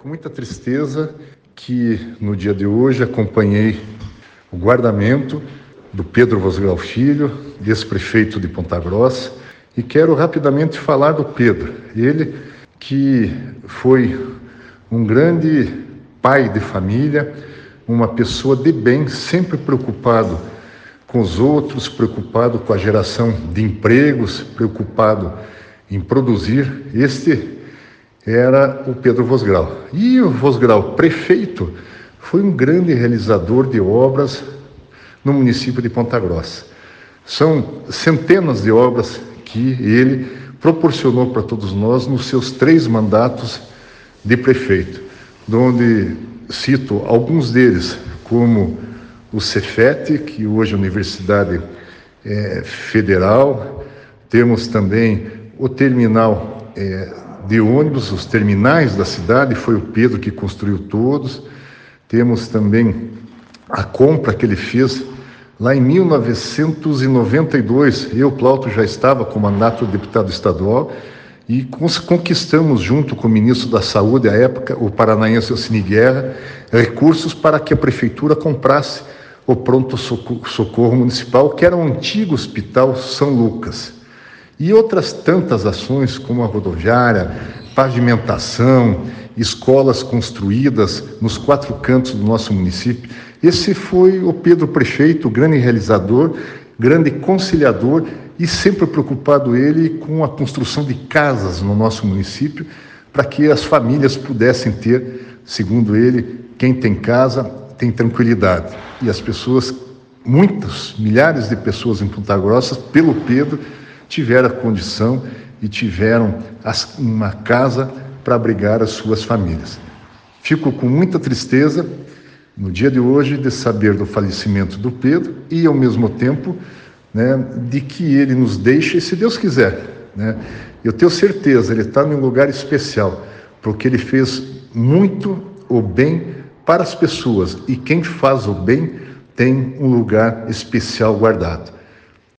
Com muita tristeza que no dia de hoje acompanhei o guardamento do Pedro Vosgrau Filho, ex-prefeito de Ponta Grossa, e quero rapidamente falar do Pedro. Ele que foi um grande pai de família, uma pessoa de bem, sempre preocupado com os outros, preocupado com a geração de empregos, preocupado em produzir. Este era o Pedro Vosgrau. E o Vosgrau, prefeito, foi um grande realizador de obras no município de Ponta Grossa. São centenas de obras que ele proporcionou para todos nós nos seus três mandatos de prefeito, onde cito alguns deles, como o Cefet, que hoje é a Universidade é, Federal, temos também o terminal é, de ônibus, os terminais da cidade, foi o Pedro que construiu todos. Temos também a compra que ele fez lá em 1992. Eu, Plauto, já estava com mandato de deputado estadual e conquistamos, junto com o ministro da Saúde à época, o paranaense Ocine Guerra, recursos para que a prefeitura comprasse o pronto-socorro municipal, que era o antigo Hospital São Lucas. E outras tantas ações, como a rodoviária, pavimentação, escolas construídas nos quatro cantos do nosso município. Esse foi o Pedro Prefeito, grande realizador, grande conciliador e sempre preocupado ele com a construção de casas no nosso município, para que as famílias pudessem ter, segundo ele, quem tem casa tem tranquilidade. E as pessoas, muitas, milhares de pessoas em Ponta Grossa, pelo Pedro, tiveram a condição e tiveram uma casa para abrigar as suas famílias. Fico com muita tristeza no dia de hoje de saber do falecimento do Pedro e, ao mesmo tempo, né, de que ele nos deixe, se Deus quiser. Né? Eu tenho certeza, ele está num lugar especial, porque ele fez muito o bem para as pessoas e quem faz o bem tem um lugar especial guardado.